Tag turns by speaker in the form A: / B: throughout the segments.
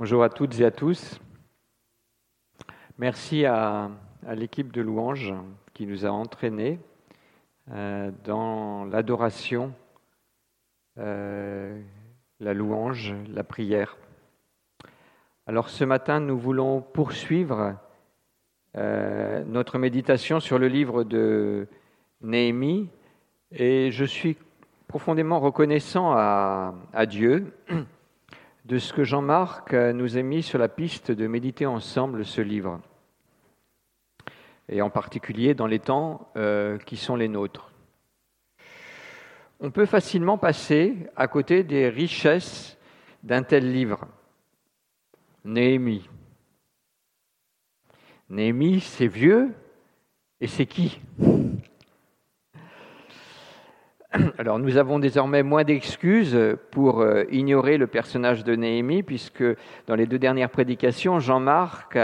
A: Bonjour à toutes et à tous. Merci à, l'équipe de louanges qui nous a entraînés euh, dans l'adoration, euh, la louange, la prière. Alors ce matin, nous voulons poursuivre euh, notre méditation sur le livre de Néhémie et je suis profondément reconnaissant à, à Dieu de ce que Jean-Marc nous a mis sur la piste de méditer ensemble ce livre, et en particulier dans les temps euh, qui sont les nôtres. On peut facilement passer à côté des richesses d'un tel livre. Néhémie. Néhémie, c'est vieux, et c'est qui? alors nous avons désormais moins d'excuses pour euh, ignorer le personnage de Néhémie, puisque dans les deux dernières prédications, Jean-Marc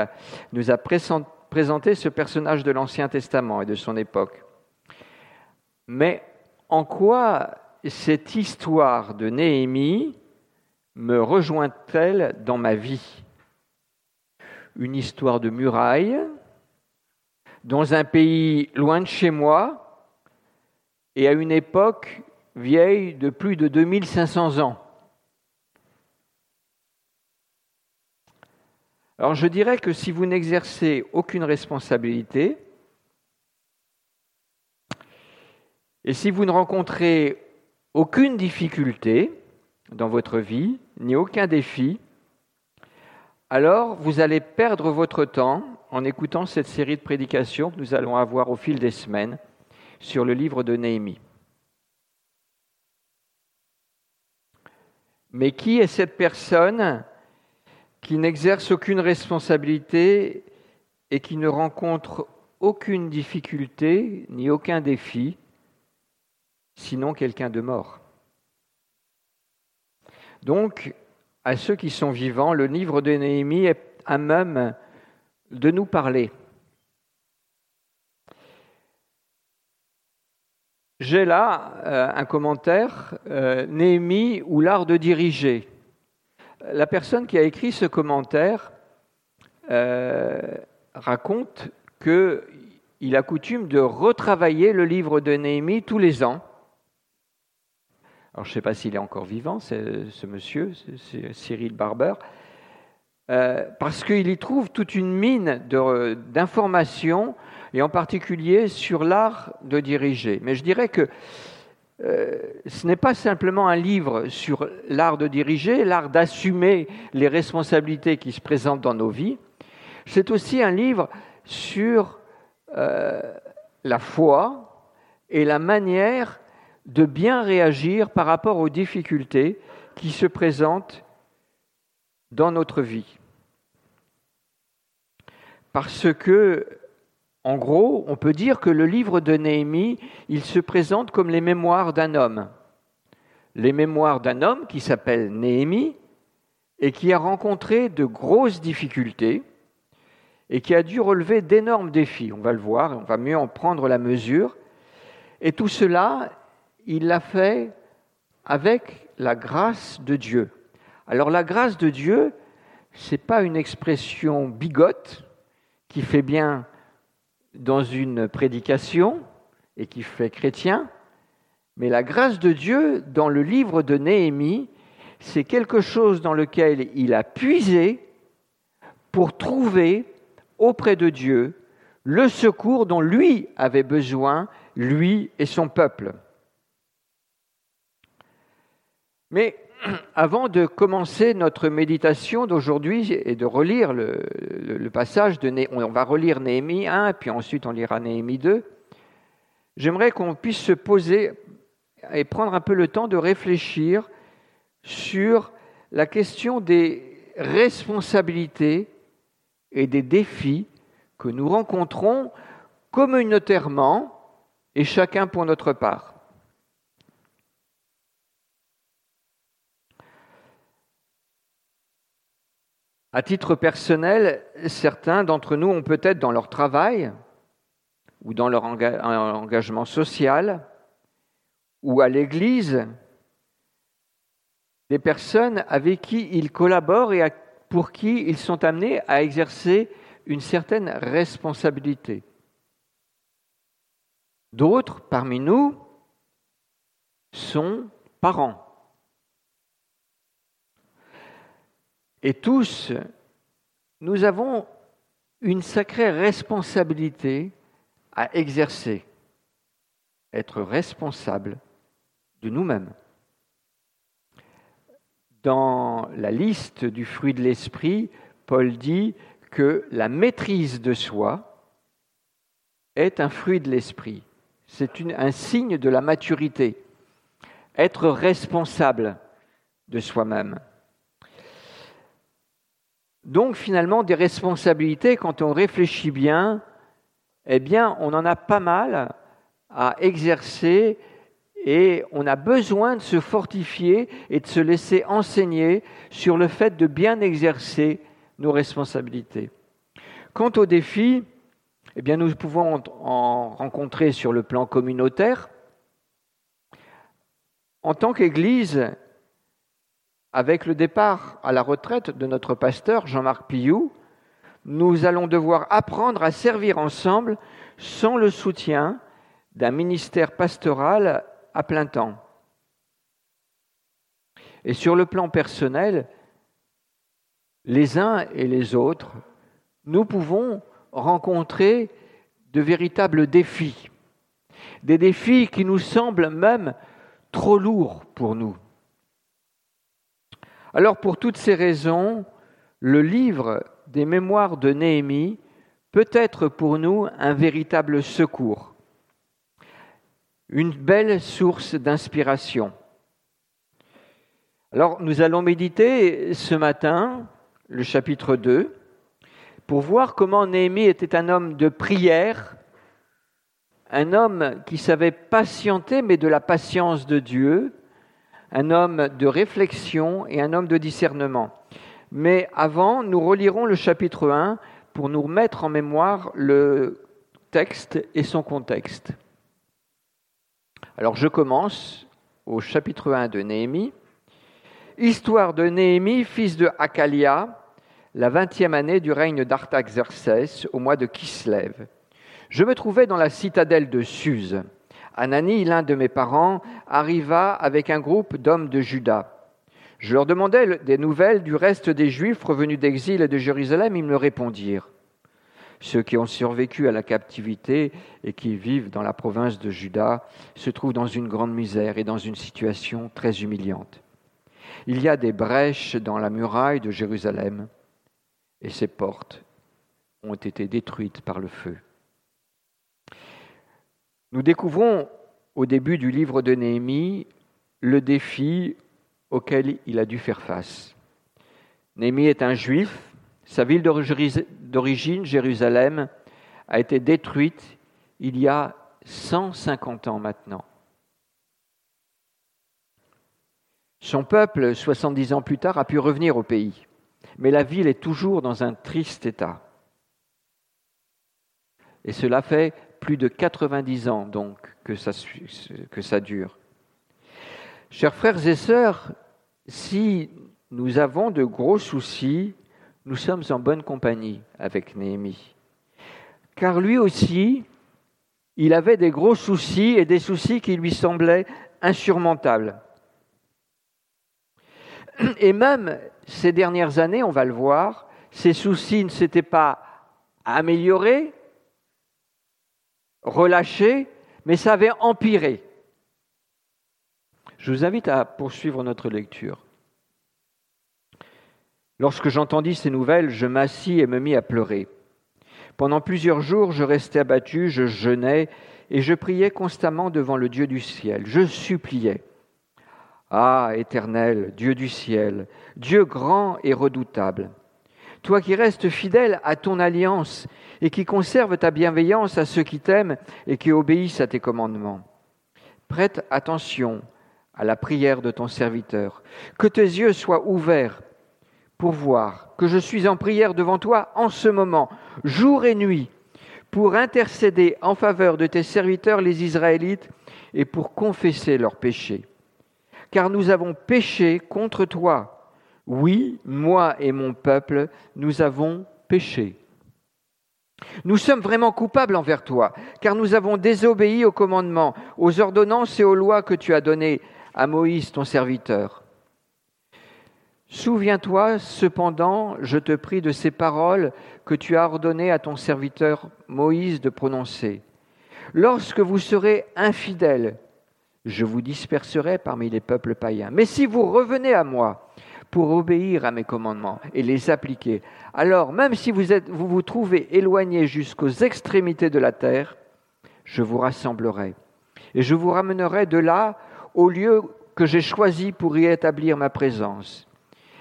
A: nous a présenté ce personnage de l'Ancien Testament et de son époque. Mais en quoi cette histoire de Néhémie me rejoint-elle dans ma vie? Une histoire de murailles, dans un pays loin de chez moi, et à une époque vieille de plus de 2500 ans. Alors je dirais que si vous n'exercez aucune responsabilité, et si vous ne rencontrez aucune difficulté dans votre vie, ni aucun défi, alors vous allez perdre votre temps en écoutant cette série de prédications que nous allons avoir au fil des semaines sur le livre de Néhémie. Mais qui est cette personne qui n'exerce aucune responsabilité et qui ne rencontre aucune difficulté ni aucun défi, sinon quelqu'un de mort? Donc, à ceux qui sont vivants, le livre de Néhémie est à même de nous parler. J'ai là euh, un commentaire, euh, Néhémie ou l'art de diriger. La personne qui a écrit ce commentaire euh, raconte qu'il a coutume de retravailler le livre de Néhémie tous les ans. Alors je ne sais pas s'il est encore vivant, ce monsieur, Cyril Barber, parce qu'il y trouve toute une mine d'informations et en particulier sur l'art de diriger. Mais je dirais que euh, ce n'est pas simplement un livre sur l'art de diriger, l'art d'assumer les responsabilités qui se présentent dans nos vies, c'est aussi un livre sur euh, la foi et la manière de bien réagir par rapport aux difficultés qui se présentent dans notre vie. Parce que en gros, on peut dire que le livre de Néhémie, il se présente comme les mémoires d'un homme. Les mémoires d'un homme qui s'appelle Néhémie et qui a rencontré de grosses difficultés et qui a dû relever d'énormes défis. On va le voir, on va mieux en prendre la mesure. Et tout cela, il l'a fait avec la grâce de Dieu. Alors la grâce de Dieu, ce n'est pas une expression bigote qui fait bien dans une prédication et qui fait chrétien, mais la grâce de Dieu dans le livre de Néhémie, c'est quelque chose dans lequel il a puisé pour trouver auprès de Dieu le secours dont lui avait besoin, lui et son peuple. Mais avant de commencer notre méditation d'aujourd'hui et de relire le, passage de on va relire Néhémie 1, puis ensuite on lira Néhémie 2, j'aimerais qu'on puisse se poser et prendre un peu le temps de réfléchir sur la question des responsabilités et des défis que nous rencontrons communautairement et chacun pour notre part. À titre personnel, certains d'entre nous ont peut-être dans leur travail ou dans leur engagement social ou à l'Église des personnes avec qui ils collaborent et pour qui ils sont amenés à exercer une certaine responsabilité. D'autres parmi nous sont parents. Et tous, nous avons une sacrée responsabilité à exercer, être responsable de nous-mêmes. Dans la liste du fruit de l'esprit, Paul dit que la maîtrise de soi est un fruit de l'esprit. C'est un signe de la maturité. Être responsable de soi-même. Donc finalement, des responsabilités, quand on réfléchit bien, eh bien, on en a pas mal à exercer et on a besoin de se fortifier et de se laisser enseigner sur le fait de bien exercer nos responsabilités. Quant aux défis, eh bien, nous pouvons en rencontrer sur le plan communautaire. En tant qu'Église, avec le départ à la retraite de notre pasteur Jean-Marc Pillou, nous allons devoir apprendre à servir ensemble sans le soutien d'un ministère pastoral à plein temps. Et sur le plan personnel, les uns et les autres, nous pouvons rencontrer de véritables défis, des défis qui nous semblent même trop lourds pour nous. Alors pour toutes ces raisons, le livre des mémoires de Néhémie peut être pour nous un véritable secours, une belle source d'inspiration. Alors nous allons méditer ce matin le chapitre 2 pour voir comment Néhémie était un homme de prière, un homme qui savait patienter mais de la patience de Dieu, un homme de réflexion et un homme de discernement. Mais avant, nous relirons le chapitre 1 pour nous remettre en mémoire le texte et son contexte. Alors je commence au chapitre 1 de Néhémie. Histoire de Néhémie, fils de Hakalia, la vingtième année du règne d'Artaxerxès, au mois de Kislev. Je me trouvais dans la citadelle de Suse. Anani, l'un de mes parents, arriva avec un groupe d'hommes de Juda. Je leur demandai des nouvelles du reste des Juifs revenus d'exil et de Jérusalem. Ils me répondirent. Ceux qui ont survécu à la captivité et qui vivent dans la province de Juda se trouvent dans une grande misère et dans une situation très humiliante. Il y a des brèches dans la muraille de Jérusalem et ses portes ont été détruites par le feu. Nous découvrons au début du livre de Néhémie le défi auquel il a dû faire face. Néhémie est un juif, sa ville d'origine, Jérusalem, a été détruite il y a 150 ans maintenant. Son peuple, 70 ans plus tard, a pu revenir au pays, mais la ville est toujours dans un triste état. Et cela fait plus de 90 ans donc que ça, dure. Chers frères et sœurs, si nous avons de gros soucis, nous sommes en bonne compagnie avec Néhémie. Car lui aussi, il avait des gros soucis et des soucis qui lui semblaient insurmontables. Et même ces dernières années, on va le voir, ces soucis ne s'étaient pas améliorés, relâché, mais ça avait empiré. Je vous invite à poursuivre notre lecture. Lorsque j'entendis ces nouvelles, je m'assis et me mis à pleurer. Pendant plusieurs jours, je restais abattu, je jeûnais et je priais constamment devant le Dieu du ciel. Je suppliais. Ah, éternel, Dieu du ciel, Dieu grand et redoutable, toi qui restes fidèle à ton alliance et qui conserves ta bienveillance à ceux qui t'aiment et qui obéissent à tes commandements. Prête attention à la prière de ton serviteur, que tes yeux soient ouverts pour voir que je suis en prière devant toi en ce moment, jour et nuit, pour intercéder en faveur de tes serviteurs les Israélites et pour confesser leurs péchés. Car nous avons péché contre toi Oui, moi et mon peuple, nous avons péché. Nous sommes vraiment coupables envers toi, car nous avons désobéi aux commandements, aux ordonnances et aux lois que tu as données à Moïse, ton serviteur. Souviens-toi cependant, je te prie, de ces paroles que tu as ordonnées à ton serviteur Moïse de prononcer. Lorsque vous serez infidèles, je vous disperserai parmi les peuples païens. Mais si vous revenez à moi pour obéir à mes commandements et les appliquer, alors même si vous, êtes, vous vous trouvez éloignés jusqu'aux extrémités de la terre, je vous rassemblerai. Et je vous ramènerai de là au lieu que j'ai choisi pour y établir ma présence.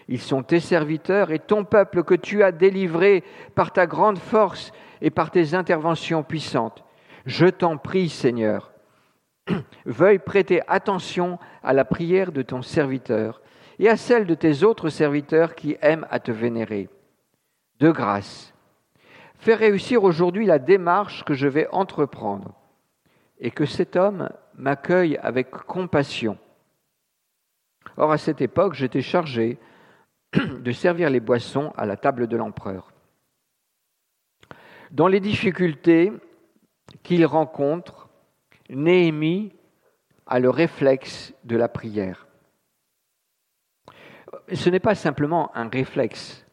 A: Ils sont tes serviteurs et ton peuple que tu as délivré par ta grande force et par tes interventions puissantes. Je t'en prie, Seigneur, veuille prêter attention à la prière de ton serviteur et à celle de tes autres serviteurs qui aiment à te vénérer. De grâce, fais réussir aujourd'hui la démarche que je vais entreprendre et que cet homme m'accueille avec compassion. Or, à cette époque, j'étais chargé de servir les boissons à la table de l'empereur. Dans les difficultés qu'il rencontre, Néhémie a le réflexe de la prière. Ce n'est pas simplement un réflexe,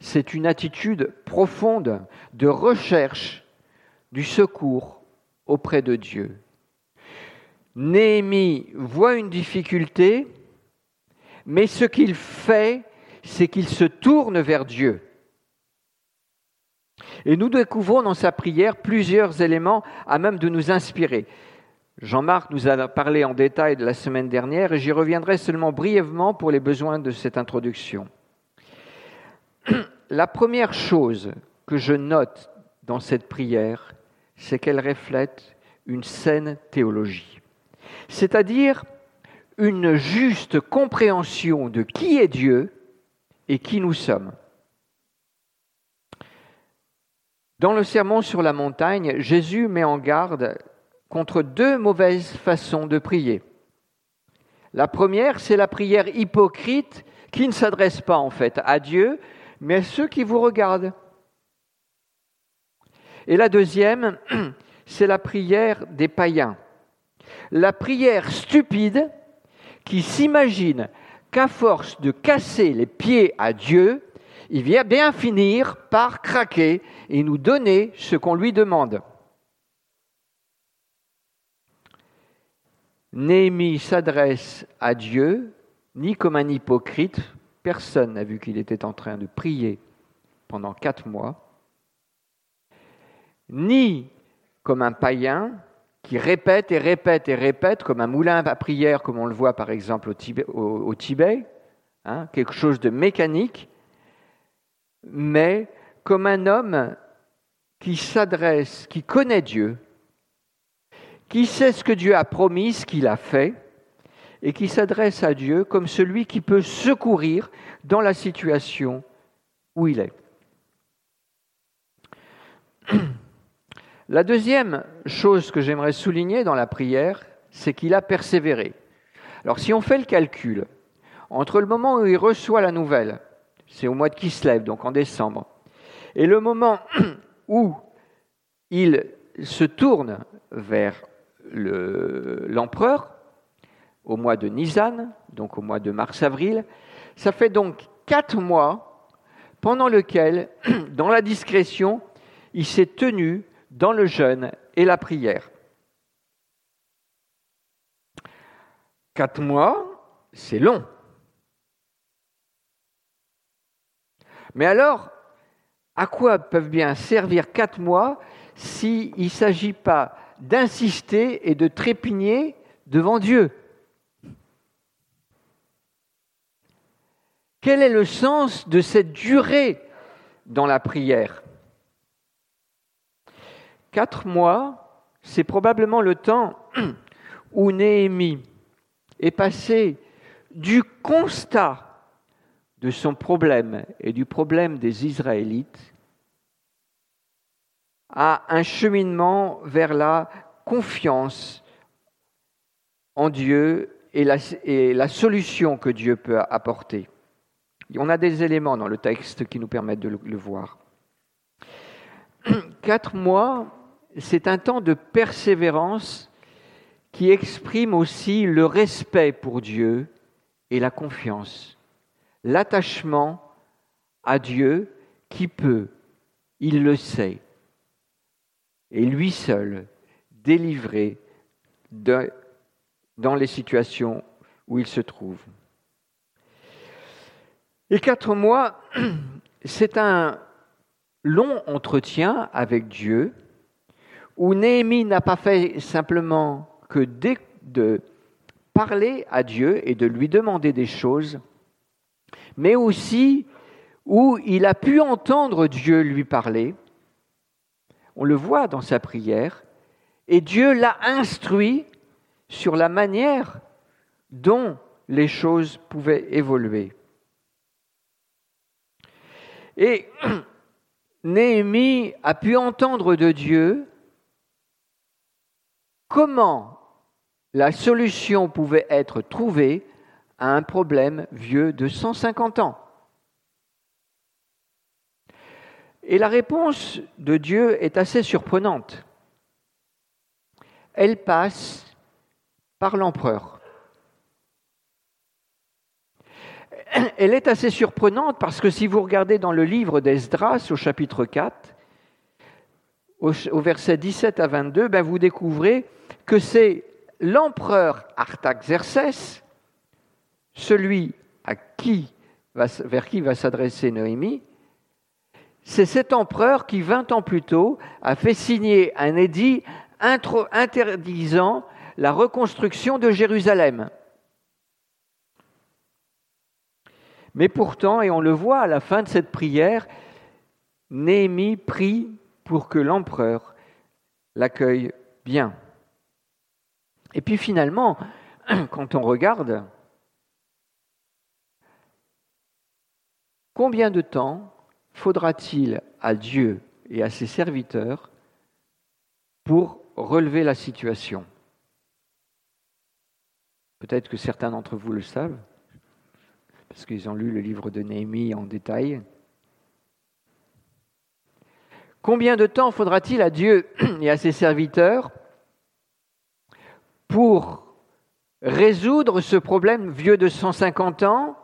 A: c'est une attitude profonde de recherche du secours auprès de Dieu. Néhémie voit une difficulté, mais ce qu'il fait, c'est qu'il se tourne vers Dieu. Et nous découvrons dans sa prière plusieurs éléments à même de nous inspirer. Jean-Marc nous a parlé en détail de la semaine dernière et j'y reviendrai seulement brièvement pour les besoins de cette introduction. La première chose que je note dans cette prière, c'est qu'elle reflète une saine théologie, c'est-à-dire une juste compréhension de qui est Dieu et qui nous sommes. Dans le sermon sur la montagne, Jésus met en garde contre deux mauvaises façons de prier. La première, c'est la prière hypocrite qui ne s'adresse pas en fait à Dieu, mais à ceux qui vous regardent. Et la deuxième, c'est la prière des païens. La prière stupide qui s'imagine qu'à force de casser les pieds à Dieu, il vient bien finir par craquer et nous donner ce qu'on lui demande. Néhémie s'adresse à Dieu ni comme un hypocrite, personne n'a vu qu'il était en train de prier pendant quatre mois, ni comme un païen qui répète et répète et répète, comme un moulin à prière, comme on le voit par exemple au Tibet, hein, quelque chose de mécanique, mais comme un homme qui s'adresse, qui connaît Dieu, qui sait ce que Dieu a promis, ce qu'il a fait, et qui s'adresse à Dieu comme celui qui peut secourir dans la situation où il est. La deuxième chose que j'aimerais souligner dans la prière, c'est qu'il a persévéré. Alors si on fait le calcul, entre le moment où il reçoit la nouvelle c'est au mois de Kislev, donc en décembre. Et le moment où il se tourne vers l'empereur, au mois de Nisan, donc au mois de mars-avril, ça fait donc quatre mois pendant lesquels, dans la discrétion, il s'est tenu dans le jeûne et la prière. Quatre mois, c'est long. Mais alors, à quoi peuvent bien servir quatre mois s'il ne s'agit pas d'insister et de trépigner devant Dieu. Quel est le sens de cette durée dans la prière? Quatre mois, c'est probablement le temps où Néhémie est passé du constat de son problème et du problème des Israélites à un cheminement vers la confiance en Dieu et la, solution que Dieu peut apporter. On a des éléments dans le texte qui nous permettent de le voir. Quatre mois, c'est un temps de persévérance qui exprime aussi le respect pour Dieu et la confiance, l'attachement à Dieu qui peut, il le sait, et lui seul, délivrer dans les situations où il se trouve. Et quatre mois, c'est un long entretien avec Dieu où Néhémie n'a pas fait simplement que de parler à Dieu et de lui demander des choses, mais aussi où il a pu entendre Dieu lui parler. On le voit dans sa prière, et Dieu l'a instruit sur la manière dont les choses pouvaient évoluer. Et Néhémie a pu entendre de Dieu comment la solution pouvait être trouvée à un problème vieux de 150 ans. Et la réponse de Dieu est assez surprenante. Elle passe par l'empereur. Elle est assez surprenante parce que si vous regardez dans le livre d'Esdras au chapitre 4, au, verset 17 à 22, ben vous découvrez que c'est l'empereur Artaxerxès, celui à vers qui va s'adresser Noémie, c'est cet empereur qui, 20 ans plus tôt, a fait signer un édit interdisant la reconstruction de Jérusalem. Mais pourtant, et on le voit à la fin de cette prière, Néhémie prie pour que l'empereur l'accueille bien. Et puis finalement, quand on regarde, combien de temps faudra-t-il à Dieu et à ses serviteurs pour relever la situation? Peut-être que certains d'entre vous le savent, parce qu'ils ont lu le livre de Néhémie en détail. Combien de temps faudra-t-il à Dieu et à ses serviteurs pour résoudre ce problème vieux de 150 ans,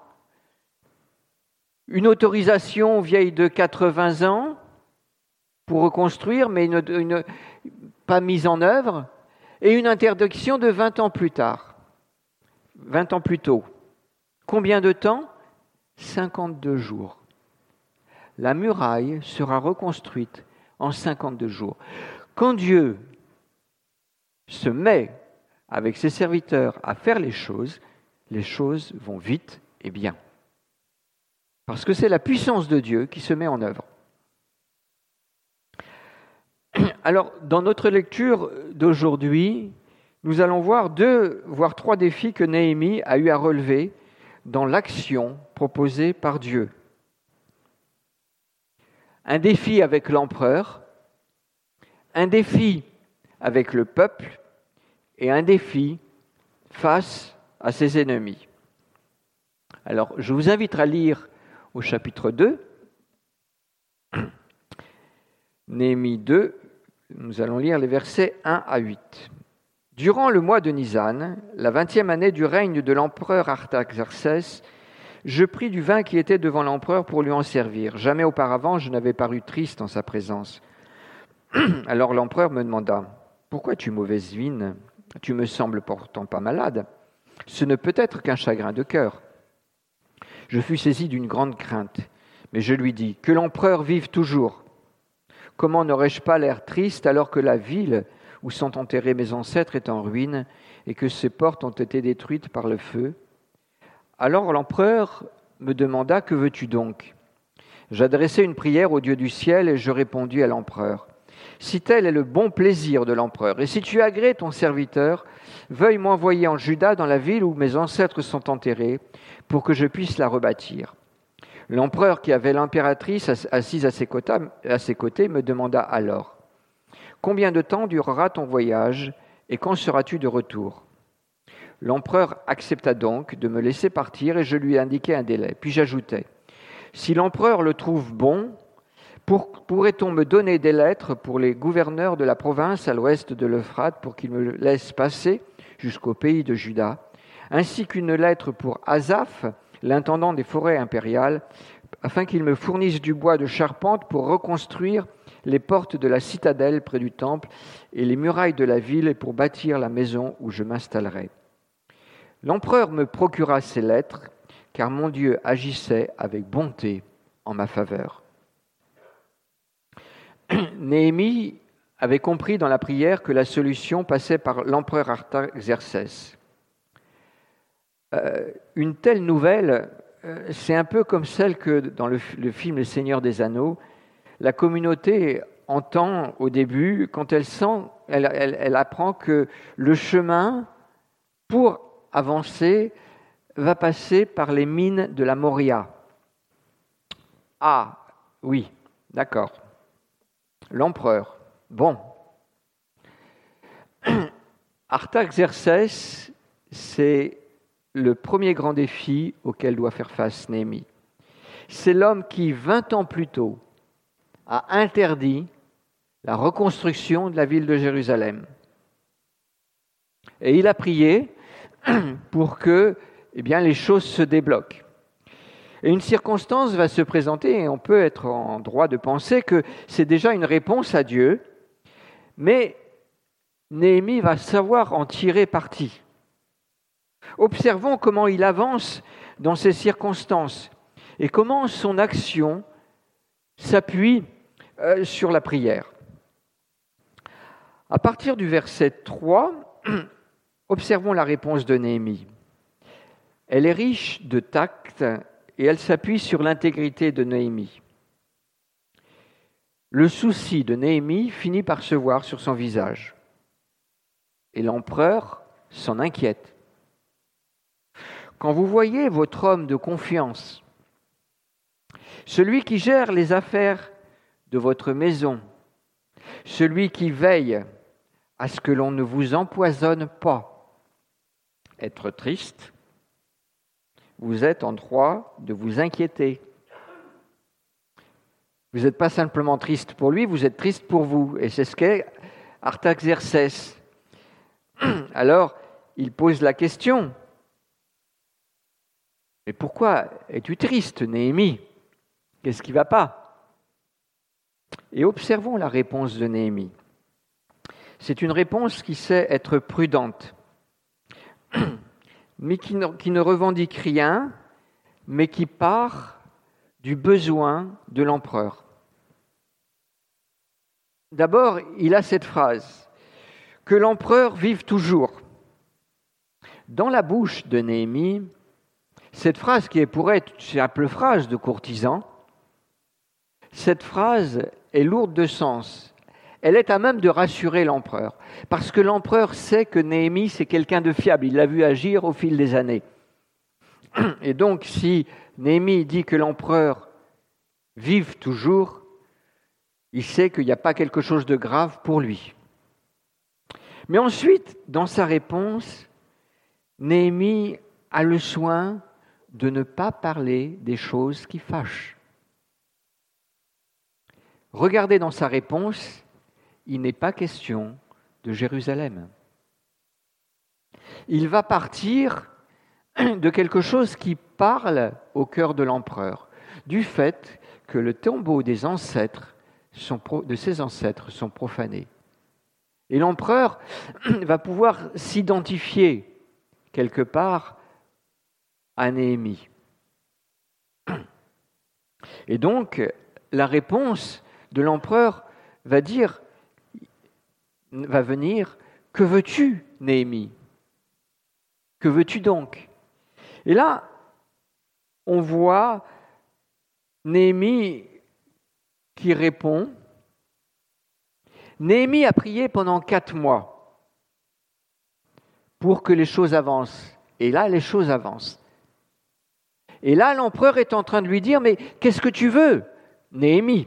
A: une autorisation vieille de 80 ans pour reconstruire, mais pas mise en œuvre, et une interdiction de 20 ans plus tard, 20 ans plus tôt. Combien de temps? 52 jours. La muraille sera reconstruite en 52 jours. Quand Dieu se met avec ses serviteurs à faire les choses, les choses vont vite et bien. Parce que c'est la puissance de Dieu qui se met en œuvre. Alors, dans notre lecture d'aujourd'hui, nous allons voir deux, voire trois défis que Néhémie a eu à relever dans l'action proposée par Dieu. Un défi avec l'empereur, un défi avec le peuple et un défi face à ses ennemis. Alors, je vous invite à lire au chapitre 2, Néhémie 2, nous allons lire les versets 1 à 8. Durant le mois de Nisan, la vingtième année du règne de l'empereur Artaxerxès, je pris du vin qui était devant l'empereur pour lui en servir. Jamais auparavant je n'avais paru triste en sa présence. Alors l'empereur me demanda Pourquoi tu mauvaise vine tu me sembles pourtant pas malade. Ce ne peut être qu'un chagrin de cœur. Je fus saisi d'une grande crainte, mais je lui dis Que l'empereur vive toujours. Comment n'aurais-je pas l'air triste alors que la ville où sont enterrés mes ancêtres est en ruine et que ses portes ont été détruites par le feu? Alors l'empereur me demanda Que veux-tu donc? J'adressai une prière au Dieu du ciel et je répondis à l'empereur. Si tel est le bon plaisir de l'empereur, et si tu agrées ton serviteur, veuille m'envoyer en Juda dans la ville où mes ancêtres sont enterrés, pour que je puisse la rebâtir. L'empereur qui avait l'impératrice assise à ses, côtés, me demanda alors, Combien de temps durera ton voyage et quand seras-tu de retour? L'empereur accepta donc de me laisser partir et je lui indiquai un délai. Puis j'ajoutai, si l'empereur le trouve bon, pourrait-on me donner des lettres pour les gouverneurs de la province à l'ouest de l'Euphrate pour qu'ils me laissent passer jusqu'au pays de Juda, ainsi qu'une lettre pour Azaph, l'intendant des forêts impériales, afin qu'il me fournisse du bois de charpente pour reconstruire les portes de la citadelle près du temple et les murailles de la ville pour bâtir la maison où je m'installerai. L'empereur me procura ces lettres, car mon Dieu agissait avec bonté en ma faveur. Néhémie avait compris dans la prière que la solution passait par l'empereur Artaxerxès. Euh, une telle nouvelle, euh, c'est un peu comme celle que dans le, film Le Seigneur des Anneaux, la communauté entend au début quand elle sent, elle apprend que le chemin pour avancer va passer par les mines de la Moria. Ah, oui, d'accord. L'empereur. Bon. Artaxerxès, c'est le premier grand défi auquel doit faire face Néhémie. C'est l'homme qui, 20 ans plus tôt, a interdit la reconstruction de la ville de Jérusalem. Et il a prié pour que eh les choses se débloquent. Et une circonstance va se présenter, et on peut être en droit de penser que c'est déjà une réponse à Dieu, mais Néhémie va savoir en tirer parti. Observons comment il avance dans ces circonstances et comment son action s'appuie euh, sur la prière. À partir du verset 3, observons la réponse de Néhémie. Elle est riche de tact et elle s'appuie sur l'intégrité de Néhémie. Le souci de Néhémie finit par se voir sur son visage. Et l'empereur s'en inquiète. Quand vous voyez votre homme de confiance, celui qui gère les affaires de votre maison, celui qui veille à ce que l'on ne vous empoisonne pas, être triste, vous êtes en droit de vous inquiéter. Vous n'êtes pas simplement triste pour lui, vous êtes triste pour vous. Et c'est ce qu'est Artaxerxès. Alors, il pose la question. Mais pourquoi es-tu triste, Néhémie? Qu'est-ce qui ne va pas? Et observons la réponse de Néhémie. C'est une réponse qui sait être prudente. mais qui ne, revendique rien, mais qui part du besoin de l'empereur. D'abord, il a cette phrase Que l'empereur vive toujours. Dans la bouche de Néhémie, cette phrase qui est pour être une simple phrase de courtisan, cette phrase est lourde de sens elle est à même de rassurer l'empereur, parce que l'empereur sait que Néhémie, c'est quelqu'un de fiable, il l'a vu agir au fil des années. Et donc, si Néhémie dit que l'empereur vive toujours, il sait qu'il n'y a pas quelque chose de grave pour lui. Mais ensuite, dans sa réponse, Néhémie a le soin de ne pas parler des choses qui fâchent. Regardez dans sa réponse, il n'est pas question de Jérusalem. Il va partir de quelque chose qui parle au cœur de l'empereur, du fait que le tombeau des ancêtres de ses ancêtres sont profanés. Et l'empereur va pouvoir s'identifier quelque part à Néhémie. Et donc, la réponse de l'empereur va dire va venir Que veux-tu, Néhémie? Que veux-tu donc? Et là, on voit Néhémie qui répond. Néhémie a prié pendant quatre mois pour que les choses avancent. Et là, les choses avancent. Et là, l'empereur est en train de lui dire, mais qu'est-ce que tu veux, Néhémie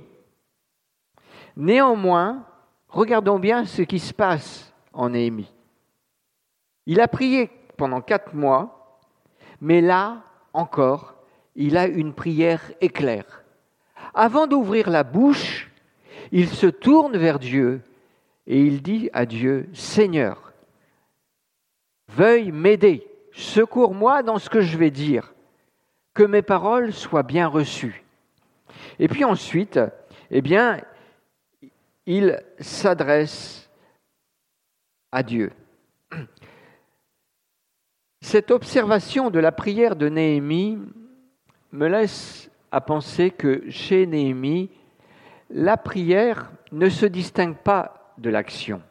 A: Néanmoins, Regardons bien ce qui se passe en Néhémie. Il a prié pendant quatre mois, mais là encore, il a une prière éclair. Avant d'ouvrir la bouche, il se tourne vers Dieu et il dit à Dieu, Seigneur, veuille m'aider, secours-moi dans ce que je vais dire, que mes paroles soient bien reçues. Et puis ensuite, eh bien, il s'adresse à Dieu. Cette observation de la prière de Néhémie me laisse à penser que chez Néhémie, la prière ne se distingue pas de l'action.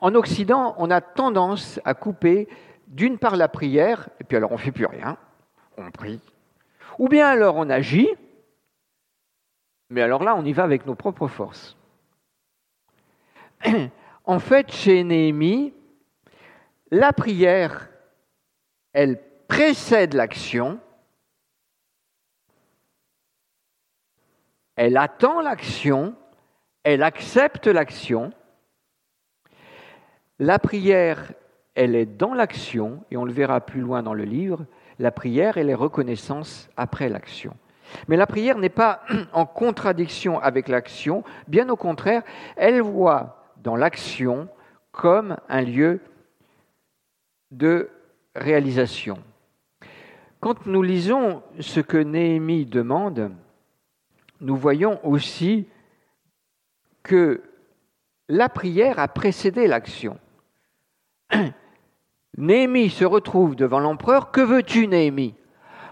A: En Occident, on a tendance à couper d'une part la prière, et puis alors on ne fait plus rien, on prie, ou bien alors on agit, mais alors là, on y va avec nos propres forces. En fait, chez Néhémie, la prière, elle précède l'action, elle attend l'action, elle accepte l'action. La prière, elle est dans l'action, et on le verra plus loin dans le livre, la prière, elle est reconnaissance après l'action. Mais la prière n'est pas en contradiction avec l'action, bien au contraire, elle voit dans l'action comme un lieu de réalisation. Quand nous lisons ce que Néhémie demande, nous voyons aussi que la prière a précédé l'action. Néhémie se retrouve devant l'empereur. Que veux-tu, Néhémie?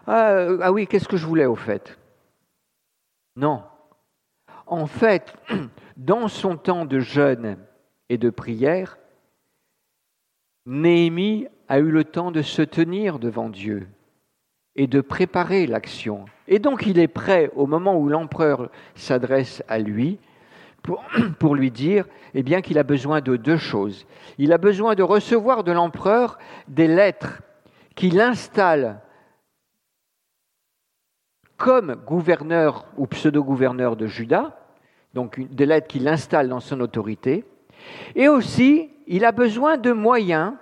A: Ah, ah, oui, qu'est-ce que je voulais au fait? Non. En fait, dans son temps de jeûne et de prière, Néhémie a eu le temps de se tenir devant Dieu et de préparer l'action. Et donc il est prêt au moment où l'empereur s'adresse à lui pour, lui dire eh bien qu'il a besoin de deux choses. Il a besoin de recevoir de l'empereur des lettres qui l'installent comme gouverneur ou pseudo-gouverneur de Juda, donc des lettres qui l'installent dans son autorité, et aussi il a besoin de moyens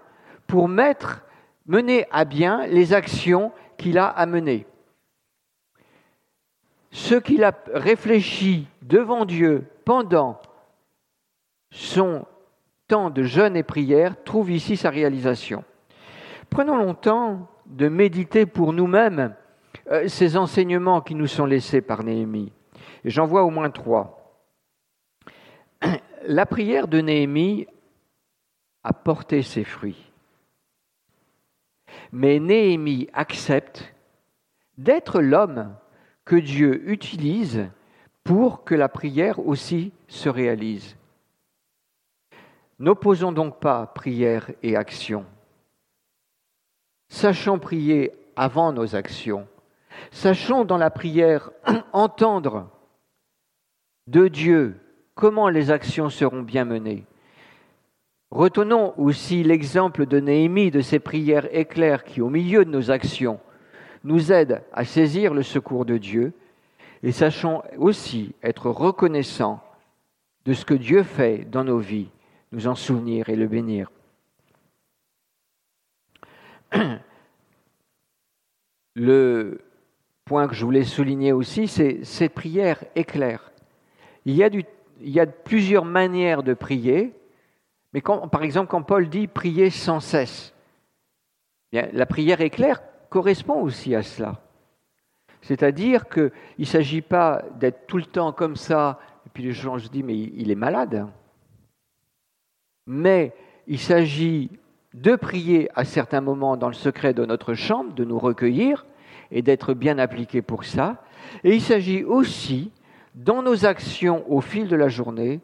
A: pour mettre, mener à bien les actions qu'il a à mener. Ce qu'il a réfléchi devant Dieu pendant son temps de jeûne et prière trouve ici sa réalisation. Prenons longtemps de méditer pour nous-mêmes euh, ces enseignements qui nous sont laissés par Néhémie. J'en vois au moins trois. La prière de Néhémie a porté ses fruits. Mais Néhémie accepte d'être l'homme que Dieu utilise pour que la prière aussi se réalise. N'opposons donc pas prière et action. Sachons prier avant nos actions. Sachons dans la prière entendre de Dieu comment les actions seront bien menées. Retenons aussi l'exemple de Néhémie, de ses prières éclairs qui, au milieu de nos actions, nous aident à saisir le secours de Dieu, et sachons aussi être reconnaissants de ce que Dieu fait dans nos vies, nous en souvenir et le bénir. Le point que je voulais souligner aussi, c'est cette prière éclair. Il y, a il y a plusieurs manières de prier. Mais par exemple, quand Paul dit prier sans cesse, la prière éclair correspond aussi à cela. C'est-à-dire qu'il ne s'agit pas d'être tout le temps comme ça, et puis les gens se disent, mais il est malade. Mais il s'agit de prier à certains moments dans le secret de notre chambre, de nous recueillir et d'être bien appliqué pour ça. Et il s'agit aussi, dans nos actions au fil de la journée,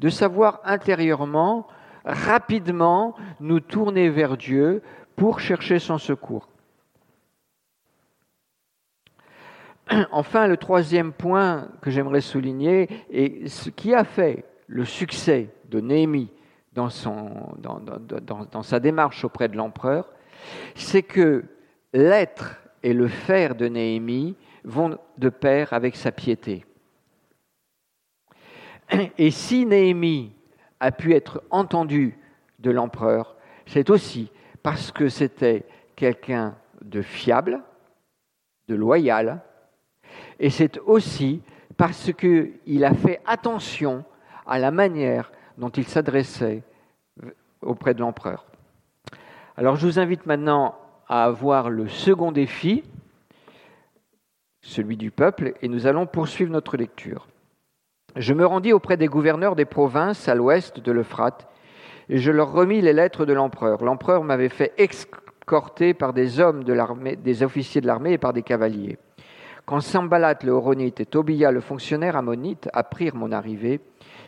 A: de savoir intérieurement rapidement nous tourner vers Dieu pour chercher son secours. Enfin, le troisième point que j'aimerais souligner, et ce qui a fait le succès de Néhémie dans sa démarche auprès de l'empereur, c'est que l'être et le faire de Néhémie vont de pair avec sa piété. Et si Néhémie a pu être entendu de l'empereur, c'est aussi parce que c'était quelqu'un de fiable, de loyal, et c'est aussi parce qu'il a fait attention à la manière dont il s'adressait auprès de l'empereur. Alors je vous invite maintenant à voir le second défi, celui du peuple, et nous allons poursuivre notre lecture. Je me rendis auprès des gouverneurs des provinces à l'ouest de l'Euphrate, et je leur remis les lettres de l'empereur. L'empereur m'avait fait escorter par des hommes de l'armée, des officiers de l'armée et par des cavaliers. Quand Sambalat le Horonite et Tobia le fonctionnaire ammonite apprirent mon arrivée,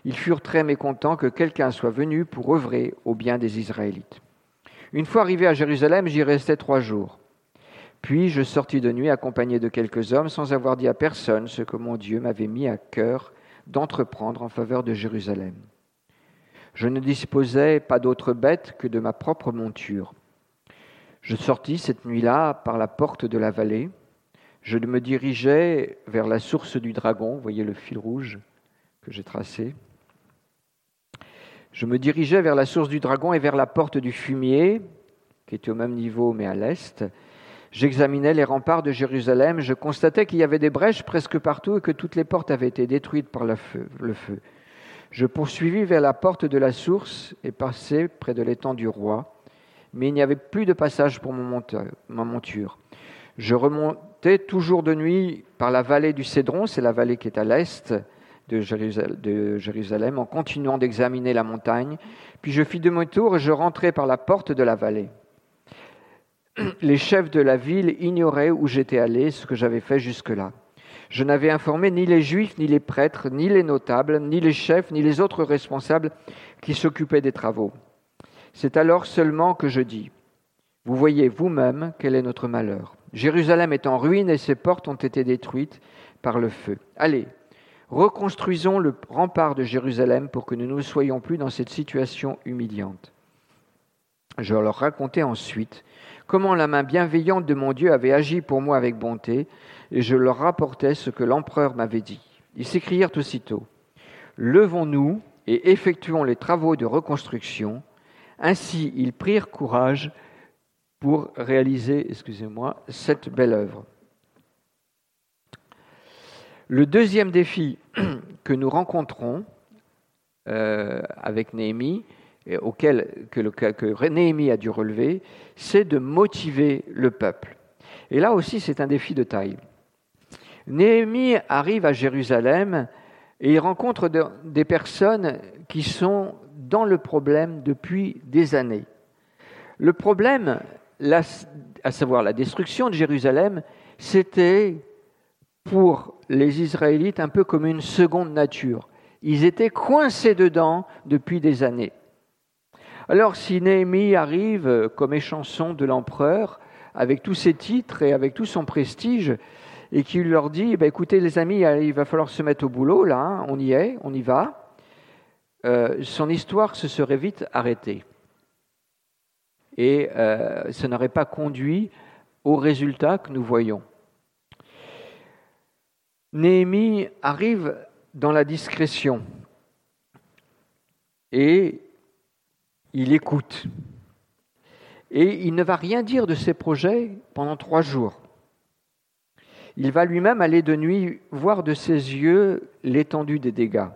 A: ils furent très mécontents que quelqu'un soit venu pour œuvrer au bien des Israélites. Une fois arrivé à Jérusalem, j'y restai trois jours. Puis je sortis de nuit accompagné de quelques hommes sans avoir dit à personne ce que mon Dieu m'avait mis à cœur d'entreprendre en faveur de Jérusalem. Je ne disposais pas d'autre bête que de ma propre monture. Je sortis cette nuit-là par la porte de la vallée je me dirigeais vers la source du dragon, voyez le fil rouge que j'ai tracé. Je me dirigeais vers la source du dragon et vers la porte du fumier, qui était au même niveau mais à l'est. J'examinais les remparts de Jérusalem, je constatais qu'il y avait des brèches presque partout et que toutes les portes avaient été détruites par le feu. Je poursuivis vers la porte de la source et passai près de l'étang du roi, mais il n'y avait plus de passage pour mon monture. Je remontais toujours de nuit par la vallée du Cédron, c'est la vallée qui est à l'est de Jérusalem, en continuant d'examiner la montagne. Puis je fis demi-tour et je rentrai par la porte de la vallée. Les chefs de la ville ignoraient où j'étais allé, ce que j'avais fait jusque-là. Je n'avais informé ni les juifs, ni les prêtres, ni les notables, ni les chefs, ni les autres responsables qui s'occupaient des travaux. C'est alors seulement que je dis, vous voyez vous-même quel est notre malheur. Jérusalem est en ruine et ses portes ont été détruites par le feu. Allez, reconstruisons le rempart de Jérusalem pour que nous ne soyons plus dans cette situation humiliante. Je leur racontai ensuite comment la main bienveillante de mon Dieu avait agi pour moi avec bonté, et je leur rapportai ce que l'empereur m'avait dit. Ils s'écrièrent aussitôt Levons-nous et effectuons les travaux de reconstruction. Ainsi ils prirent courage pour réaliser, excusez-moi, cette belle œuvre. Le deuxième défi que nous rencontrons euh, avec Néhémie, et auquel que, Néhémie a dû relever, c'est de motiver le peuple. Et là aussi, c'est un défi de taille. Néhémie arrive à Jérusalem et il rencontre des personnes qui sont dans le problème depuis des années. Le problème, à savoir la destruction de Jérusalem, c'était pour les Israélites un peu comme une seconde nature. Ils étaient coincés dedans depuis des années. Alors si Néhémie arrive comme échanson de l'empereur, avec tous ses titres et avec tout son prestige, et qu'il leur dit, bah, écoutez les amis, il va falloir se mettre au boulot, là, hein, on y est, on y va, euh, son histoire se serait vite arrêtée et euh, ce n'aurait pas conduit au résultat que nous voyons. Néhémie arrive dans la discrétion et il écoute. Et il ne va rien dire de ses projets pendant trois jours. Il va lui-même aller de nuit voir de ses yeux l'étendue des dégâts.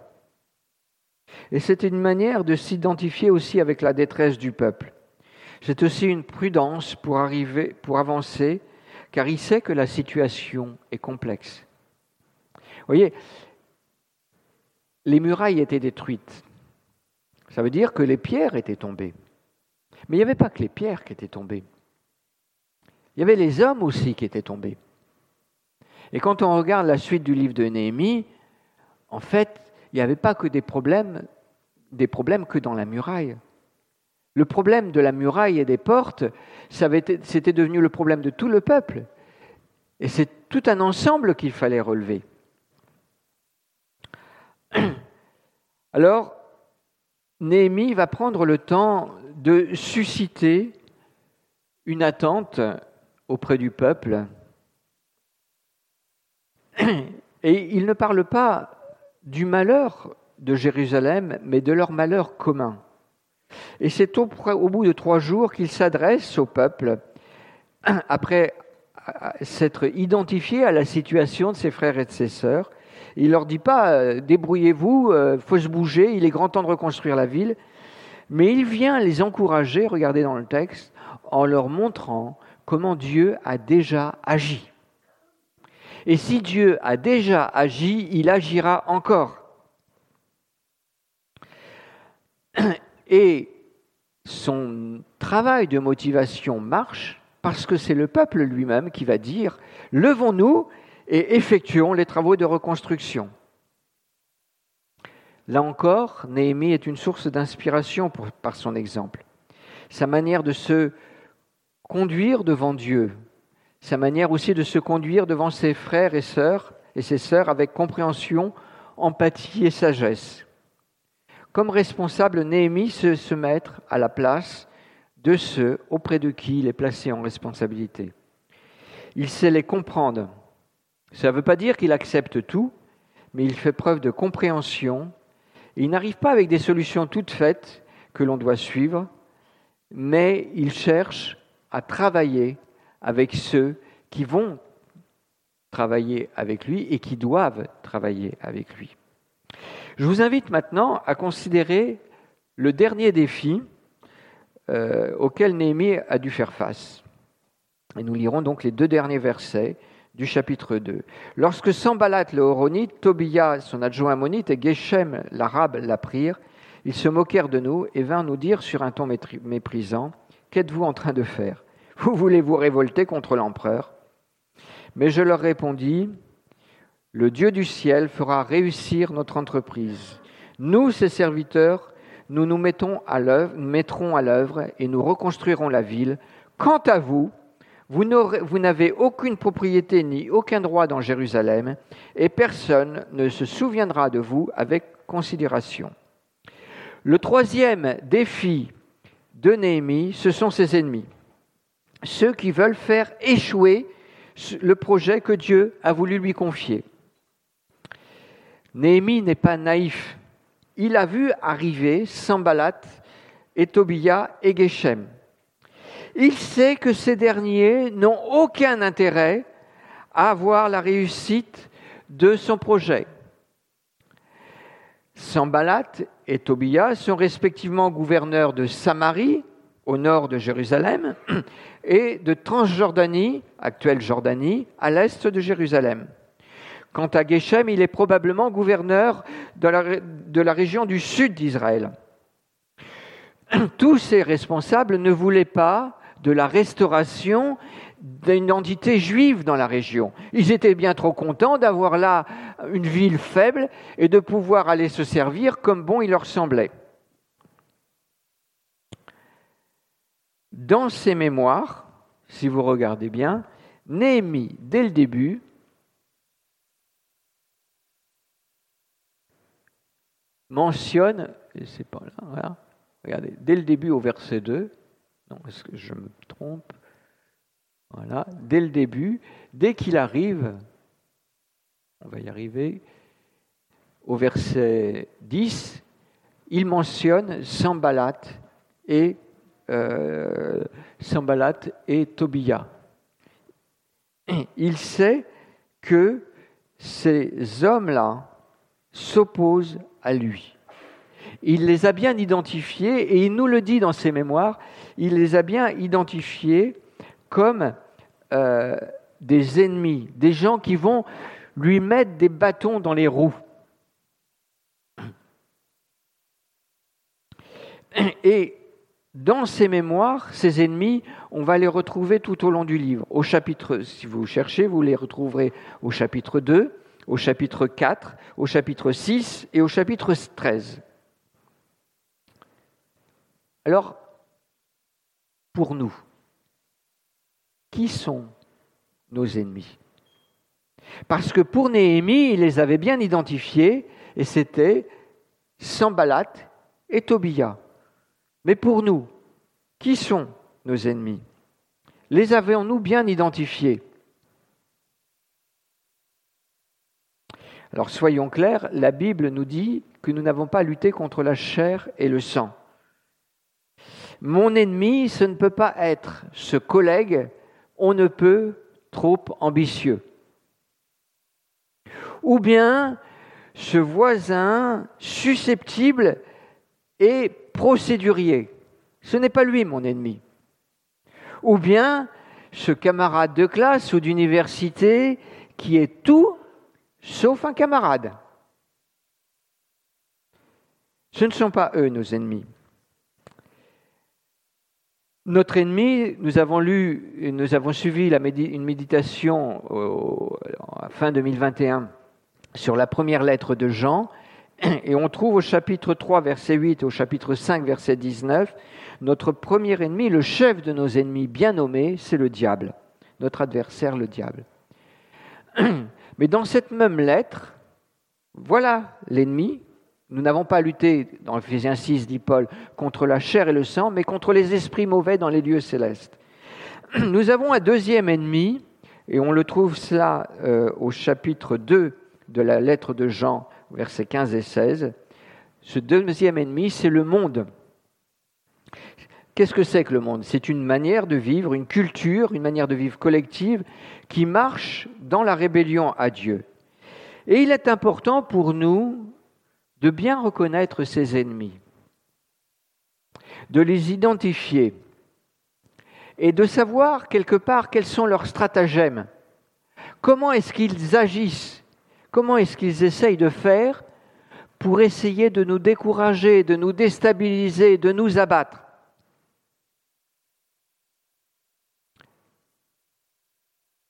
A: Et c'est une manière de s'identifier aussi avec la détresse du peuple. C'est aussi une prudence pour arriver, pour avancer, car il sait que la situation est complexe. Vous voyez, les murailles étaient détruites. Ça veut dire que les pierres étaient tombées. Mais il n'y avait pas que les pierres qui étaient tombées. Il y avait les hommes aussi qui étaient tombés. Et quand on regarde la suite du livre de Néhémie, en fait, il n'y avait pas que des problèmes, des problèmes que dans la muraille. Le problème de la muraille et des portes, c'était devenu le problème de tout le peuple. Et c'est tout un ensemble qu'il fallait relever. Alors, Néhémie va prendre le temps de susciter une attente auprès du peuple. Et il ne parle pas du malheur de Jérusalem, mais de leur malheur commun. Et c'est au, bout de trois jours qu'il s'adresse au peuple, après s'être identifié à la situation de ses frères et de ses sœurs. Il leur dit pas euh, débrouillez-vous, euh, faut se bouger, il est grand temps de reconstruire la ville, mais il vient les encourager, regardez dans le texte, en leur montrant comment Dieu a déjà agi. Et si Dieu a déjà agi, il agira encore. Et son travail de motivation marche parce que c'est le peuple lui-même qui va dire Levons-nous et effectuons les travaux de reconstruction. Là encore, Néhémie est une source d'inspiration par son exemple. Sa manière de se conduire devant Dieu, sa manière aussi de se conduire devant ses frères et sœurs et ses sœurs avec compréhension, empathie et sagesse. Comme responsable, Néhémie se, se mettre à la place de ceux auprès de qui il est placé en responsabilité. Il sait les comprendre. Ça ne veut pas dire qu'il accepte tout, mais il fait preuve de compréhension. Il n'arrive pas avec des solutions toutes faites que l'on doit suivre, mais il cherche à travailler avec ceux qui vont travailler avec lui et qui doivent travailler avec lui. Je vous invite maintenant à considérer le dernier défi euh, auquel Néhémie a dû faire face. Et nous lirons donc les deux derniers versets du chapitre 2. Lorsque Sambalat le Horonite, Tobia son adjoint ammonite et Geshem l'arabe l'apprirent, ils se moquèrent de nous et vinrent nous dire sur un ton méprisant Qu'êtes-vous en train de faire? Vous voulez vous révolter contre l'empereur? Mais je leur répondis Le Dieu du ciel fera réussir notre entreprise. Nous, ses serviteurs, nous nous mettons à mettrons à l'œuvre et nous reconstruirons la ville. Quant à vous, vous n'avez aucune propriété ni aucun droit dans Jérusalem, et personne ne se souviendra de vous avec considération. Le troisième défi de Néhémie, ce sont ses ennemis, ceux qui veulent faire échouer le projet que Dieu a voulu lui confier. Néhémie n'est pas naïf il a vu arriver Sambalat et Tobia et Geshem. Il sait que ces derniers n'ont aucun intérêt à avoir la réussite de son projet. Sambalat et Tobia sont respectivement gouverneurs de Samarie, au nord de Jérusalem, et de Transjordanie, actuelle Jordanie, à l'est de Jérusalem. Quant à Geshem, il est probablement gouverneur de la, de la région du sud d'Israël. Tous ces responsables ne voulaient pas de la restauration d'une entité juive dans la région. Ils étaient bien trop contents d'avoir là une ville faible et de pouvoir aller se servir comme bon il leur semblait. Dans ses mémoires, si vous regardez bien, Néhémie, dès le début, mentionne, et c'est pas là, regardez, dès le début au verset 2, non, est-ce que je me trompe? Voilà, dès le début, dès qu'il arrive, on va y arriver, au verset 10, il mentionne Sambalat et euh, Sambalat et Tobia. Il sait que ces hommes-là s'opposent à lui. Il les a bien identifiés, et il nous le dit dans ses mémoires, il les a bien identifiés comme euh, des ennemis, des gens qui vont lui mettre des bâtons dans les roues. Et dans ses mémoires, ces ennemis, on va les retrouver tout au long du livre. Au chapitre, si vous cherchez, vous les retrouverez au chapitre 2, au chapitre 4, au chapitre 6 et au chapitre 13. Alors, pour nous, qui sont nos ennemis? Parce que pour Néhémie, il les avait bien identifiés, et c'était Sambalat et Tobia. Mais pour nous, qui sont nos ennemis? Les avons-nous bien identifiés? Alors soyons clairs, la Bible nous dit que nous n'avons pas à lutter contre la chair et le sang. Mon ennemi, ce ne peut pas être ce collègue, on ne peut trop ambitieux. Ou bien ce voisin susceptible et procédurier. Ce n'est pas lui mon ennemi. Ou bien ce camarade de classe ou d'université qui est tout sauf un camarade. Ce ne sont pas eux nos ennemis. Notre ennemi, nous avons lu, nous avons suivi une méditation à fin 2021 sur la première lettre de Jean, et on trouve au chapitre 3, verset 8, et au chapitre 5, verset 19, notre premier ennemi, le chef de nos ennemis bien nommé, c'est le diable, notre adversaire, le diable. Mais dans cette même lettre, voilà l'ennemi nous n'avons pas lutté, dans Ephésiens 6, dit Paul, contre la chair et le sang, mais contre les esprits mauvais dans les lieux célestes. Nous avons un deuxième ennemi, et on le trouve cela euh, au chapitre 2 de la lettre de Jean, versets 15 et 16. Ce deuxième ennemi, c'est le monde. Qu'est-ce que c'est que le monde? C'est une manière de vivre, une culture, une manière de vivre collective qui marche dans la rébellion à Dieu. Et il est important pour nous de bien reconnaître ses ennemis, de les identifier et de savoir quelque part quels sont leurs stratagèmes. Comment est-ce qu'ils agissent? Comment est-ce qu'ils essayent de faire pour essayer de nous décourager, de nous déstabiliser, de nous abattre?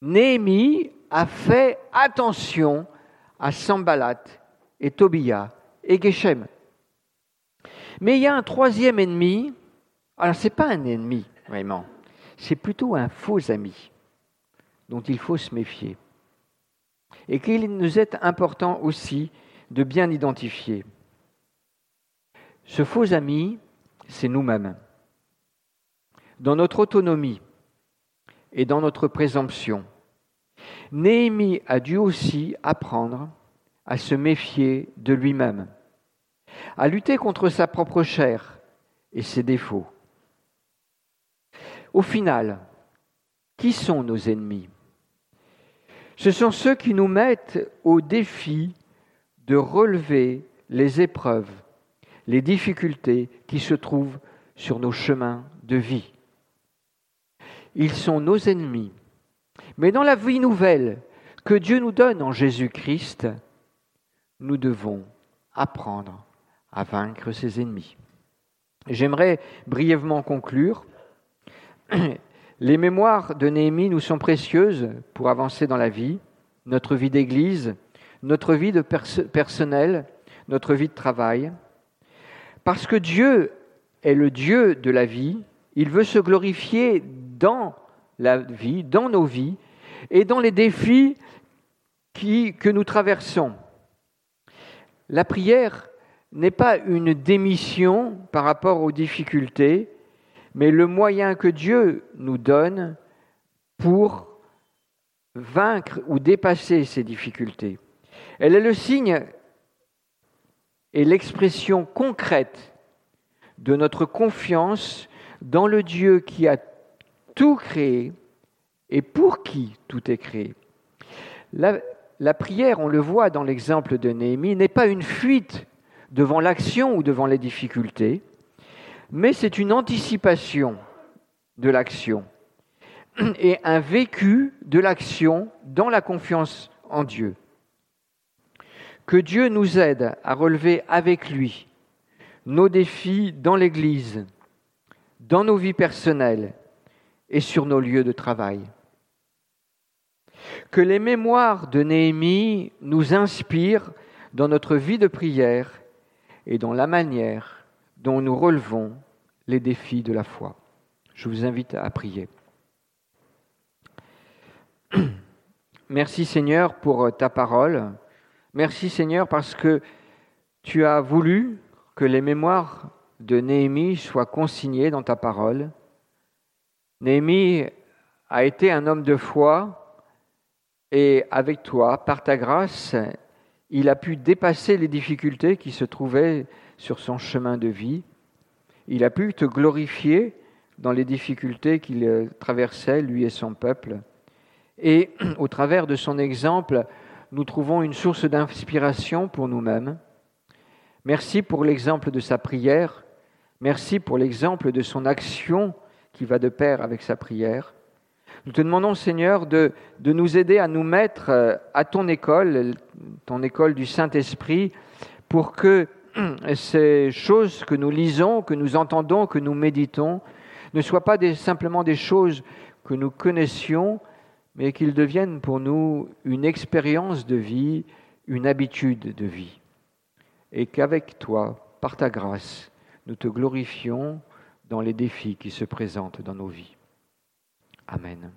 A: Néhémie a fait attention à Sambalat et Tobia et Geshem. Mais il y a un troisième ennemi. Alors, ce n'est pas un ennemi, vraiment. C'est plutôt un faux ami dont il faut se méfier. Et qu'il nous est important aussi de bien identifier. Ce faux ami, c'est nous-mêmes. Dans notre autonomie et dans notre présomption, Néhémie a dû aussi apprendre à se méfier de lui-même, à lutter contre sa propre chair et ses défauts. Au final, qui sont nos ennemis? Ce sont ceux qui nous mettent au défi de relever les épreuves, les difficultés qui se trouvent sur nos chemins de vie. Ils sont nos ennemis. Mais dans la vie nouvelle que Dieu nous donne en Jésus-Christ, nous devons apprendre à vaincre ses ennemis. J'aimerais brièvement conclure. Les mémoires de Néhémie nous sont précieuses pour avancer dans la vie, notre vie d'église, notre vie de personnel, notre vie de travail. Parce que Dieu est le Dieu de la vie, il veut se glorifier dans la vie, dans nos vies et dans les défis que nous traversons. La prière n'est pas une démission par rapport aux difficultés, mais le moyen que Dieu nous donne pour vaincre ou dépasser ces difficultés. Elle est le signe et l'expression concrète de notre confiance dans le Dieu qui a tout créé et pour qui tout est créé? La, prière, on le voit dans l'exemple de Néhémie, n'est pas une fuite devant l'action ou devant les difficultés, mais c'est une anticipation de l'action et un vécu de l'action dans la confiance en Dieu. Que Dieu nous aide à relever avec lui nos défis dans l'Église, dans nos vies personnelles et sur nos lieux de travail. Que les mémoires de Néhémie nous inspirent dans notre vie de prière et dans la manière dont nous relevons les défis de la foi. Je vous invite à prier. Merci Seigneur pour ta parole. Merci Seigneur parce que tu as voulu que les mémoires de Néhémie soient consignées dans ta parole. Néhémie a été un homme de foi et avec toi, par ta grâce, il a pu dépasser les difficultés qui se trouvaient sur son chemin de vie. il a pu te glorifier dans les difficultés qu'il traversait, lui et son peuple. Et au travers de son exemple, nous trouvons une source d'inspiration pour nous-mêmes. Merci pour l'exemple de sa prière. Merci pour l'exemple de son action qui va de pair avec sa prière. Nous te demandons, Seigneur, de, de nous aider à nous mettre euh, à ton école, ton école du Saint-Esprit, pour que ces choses que nous lisons, que nous entendons, que nous méditons, ne soient pas simplement des choses que nous connaissions, mais qu'ils deviennent pour nous une expérience de vie, une habitude de vie. Et qu'avec toi, par ta grâce, nous te glorifions dans les défis qui se présentent dans nos vies. Amen.